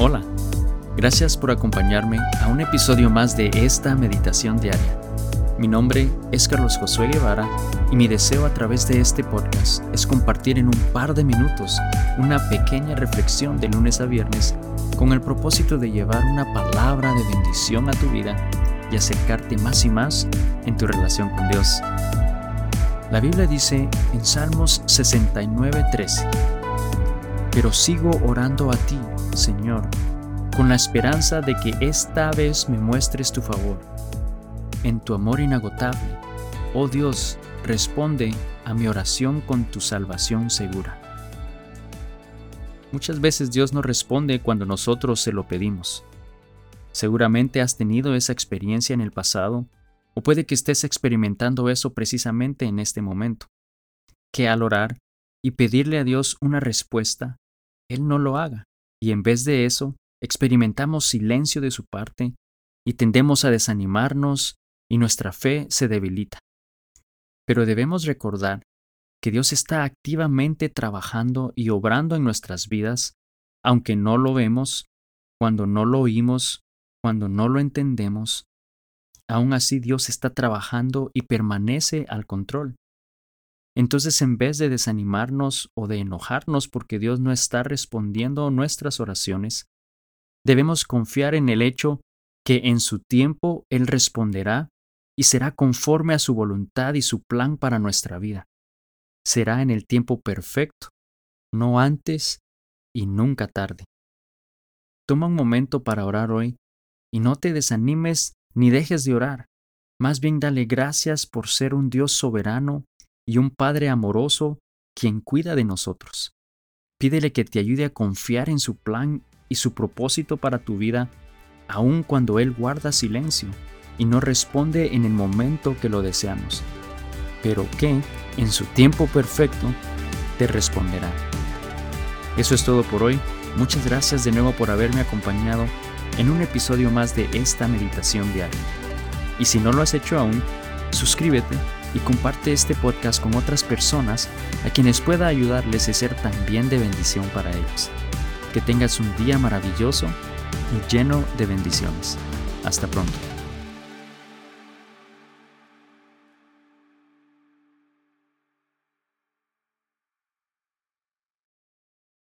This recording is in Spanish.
Hola, gracias por acompañarme a un episodio más de esta meditación diaria. Mi nombre es Carlos Josué Guevara y mi deseo a través de este podcast es compartir en un par de minutos una pequeña reflexión de lunes a viernes con el propósito de llevar una palabra de bendición a tu vida y acercarte más y más en tu relación con Dios. La Biblia dice en Salmos 69:13, pero sigo orando a ti Señor, con la esperanza de que esta vez me muestres tu favor. En tu amor inagotable, oh Dios, responde a mi oración con tu salvación segura. Muchas veces Dios no responde cuando nosotros se lo pedimos. Seguramente has tenido esa experiencia en el pasado, o puede que estés experimentando eso precisamente en este momento, que al orar y pedirle a Dios una respuesta, Él no lo haga. Y en vez de eso, experimentamos silencio de su parte y tendemos a desanimarnos y nuestra fe se debilita. Pero debemos recordar que Dios está activamente trabajando y obrando en nuestras vidas, aunque no lo vemos, cuando no lo oímos, cuando no lo entendemos, aún así Dios está trabajando y permanece al control. Entonces, en vez de desanimarnos o de enojarnos porque Dios no está respondiendo nuestras oraciones, debemos confiar en el hecho que en su tiempo Él responderá y será conforme a su voluntad y su plan para nuestra vida. Será en el tiempo perfecto, no antes y nunca tarde. Toma un momento para orar hoy y no te desanimes ni dejes de orar. Más bien dale gracias por ser un Dios soberano y un Padre amoroso quien cuida de nosotros. Pídele que te ayude a confiar en su plan y su propósito para tu vida, aun cuando Él guarda silencio y no responde en el momento que lo deseamos, pero que, en su tiempo perfecto, te responderá. Eso es todo por hoy. Muchas gracias de nuevo por haberme acompañado en un episodio más de esta meditación diaria. Y si no lo has hecho aún, suscríbete y comparte este podcast con otras personas a quienes pueda ayudarles a ser también de bendición para ellos. Que tengas un día maravilloso y lleno de bendiciones. Hasta pronto.